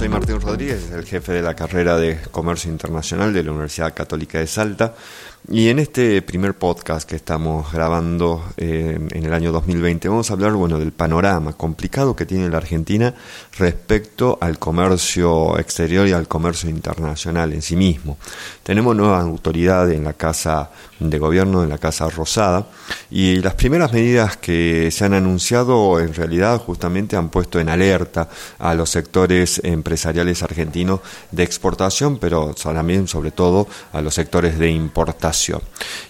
soy Martín Rodríguez, el jefe de la carrera de Comercio Internacional de la Universidad Católica de Salta. Y en este primer podcast que estamos grabando eh, en el año 2020 vamos a hablar bueno, del panorama complicado que tiene la Argentina respecto al comercio exterior y al comercio internacional en sí mismo. Tenemos nueva autoridad en la Casa de Gobierno, en la Casa Rosada, y las primeras medidas que se han anunciado en realidad justamente han puesto en alerta a los sectores empresariales argentinos de exportación, pero también sobre todo a los sectores de importación.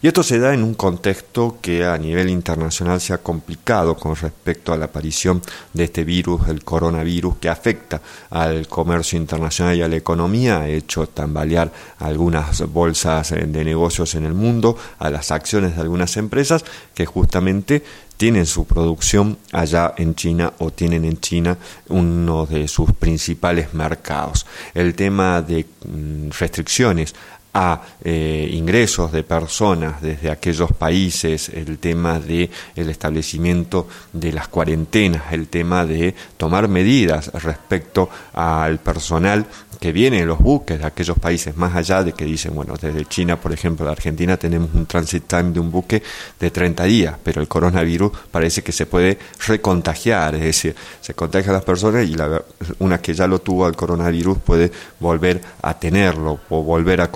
Y esto se da en un contexto que a nivel internacional se ha complicado con respecto a la aparición de este virus, el coronavirus, que afecta al comercio internacional y a la economía, ha hecho tambalear algunas bolsas de negocios en el mundo, a las acciones de algunas empresas que justamente tienen su producción allá en China o tienen en China uno de sus principales mercados. El tema de mm, restricciones a eh, ingresos de personas desde aquellos países, el tema de el establecimiento de las cuarentenas, el tema de tomar medidas respecto al personal que viene en los buques de aquellos países más allá de que dicen, bueno, desde China, por ejemplo, de Argentina tenemos un transit time de un buque de 30 días, pero el coronavirus parece que se puede recontagiar, es decir, se contagia a las personas y la, una que ya lo tuvo al coronavirus puede volver a tenerlo o volver a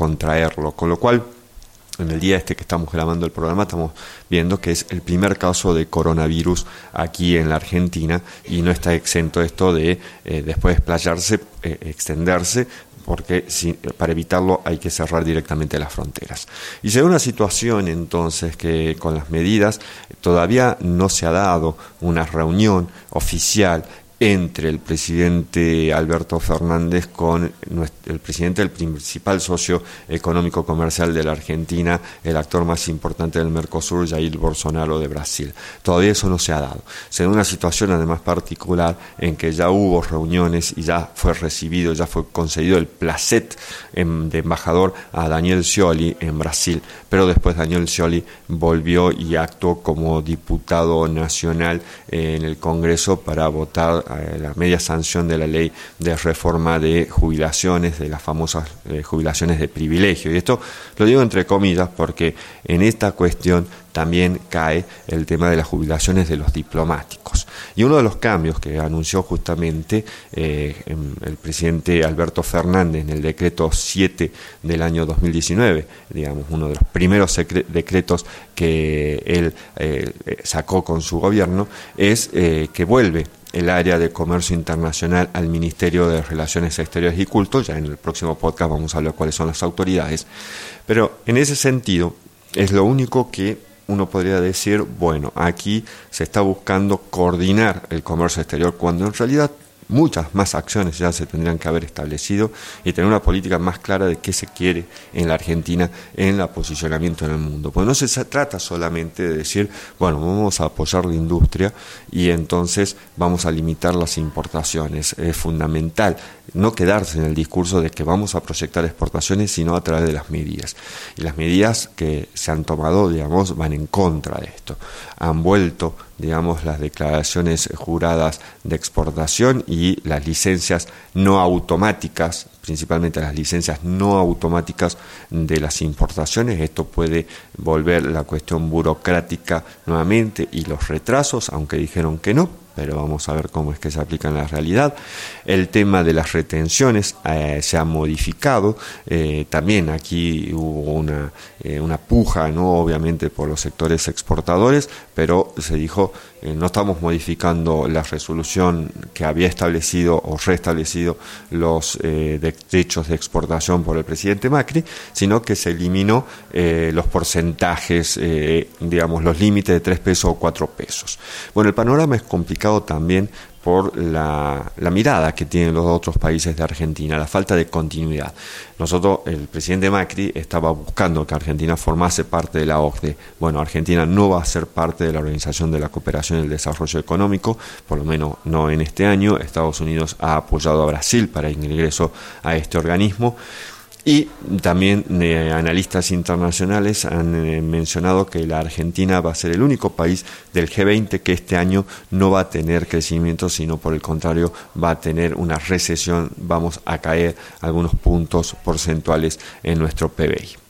con lo cual en el día este que estamos grabando el programa estamos viendo que es el primer caso de coronavirus aquí en la Argentina y no está exento esto de eh, después desplayarse, eh, extenderse porque para evitarlo hay que cerrar directamente las fronteras. Y se da una situación entonces que con las medidas todavía no se ha dado una reunión oficial entre el presidente Alberto Fernández con el presidente del principal socio económico comercial de la Argentina, el actor más importante del Mercosur, Jair Bolsonaro de Brasil. Todavía eso no se ha dado. Se da una situación además particular en que ya hubo reuniones y ya fue recibido, ya fue concedido el placet em, de embajador a Daniel Scioli en Brasil, pero después Daniel Scioli volvió y actuó como diputado nacional en el Congreso para votar la media sanción de la ley de reforma de jubilaciones, de las famosas eh, jubilaciones de privilegio. Y esto lo digo entre comillas porque en esta cuestión también cae el tema de las jubilaciones de los diplomáticos. Y uno de los cambios que anunció justamente eh, el presidente Alberto Fernández en el decreto 7 del año 2019, digamos, uno de los primeros decretos que él eh, sacó con su gobierno, es que vuelve el área de comercio internacional al Ministerio de Relaciones Exteriores y Culto. Ya en el próximo podcast vamos a hablar cuáles son las autoridades. Pero en ese sentido es lo único que uno podría decir, bueno, aquí se está buscando coordinar el comercio exterior, cuando en realidad muchas más acciones ya se tendrían que haber establecido y tener una política más clara de qué se quiere en la Argentina en el posicionamiento en el mundo. Pues no se trata solamente de decir, bueno, vamos a apoyar la industria y entonces vamos a limitar las importaciones. Es fundamental no quedarse en el discurso de que vamos a proyectar exportaciones, sino a través de las medidas. Y las medidas que se han tomado, digamos, van en contra de esto. Han vuelto, digamos, las declaraciones juradas de exportación y las licencias no automáticas, principalmente las licencias no automáticas de las importaciones. Esto puede volver la cuestión burocrática nuevamente y los retrasos, aunque dijeron que no, pero vamos a ver cómo es que se aplica en la realidad. El tema de las retenciones eh, se ha modificado, eh, también aquí hubo una, eh, una puja, ¿no? obviamente por los sectores exportadores, pero se dijo no estamos modificando la resolución que había establecido o restablecido los derechos de exportación por el presidente Macri, sino que se eliminó los porcentajes, digamos, los límites de tres pesos o cuatro pesos. Bueno, el panorama es complicado también por la, mirada que tienen los otros países de Argentina, la falta de continuidad. Nosotros, el presidente Macri estaba buscando que Argentina formase parte de la OCDE. Bueno, Argentina no va a ser parte de la Organización de la Cooperación y el Desarrollo Económico, por lo menos no en este año. Estados Unidos ha apoyado a Brasil para el ingreso a este organismo. Y también eh, analistas internacionales han eh, mencionado que la Argentina va a ser el único país del G20 que este año no va a tener crecimiento, sino por el contrario va a tener una recesión, vamos a caer algunos puntos porcentuales en nuestro PBI.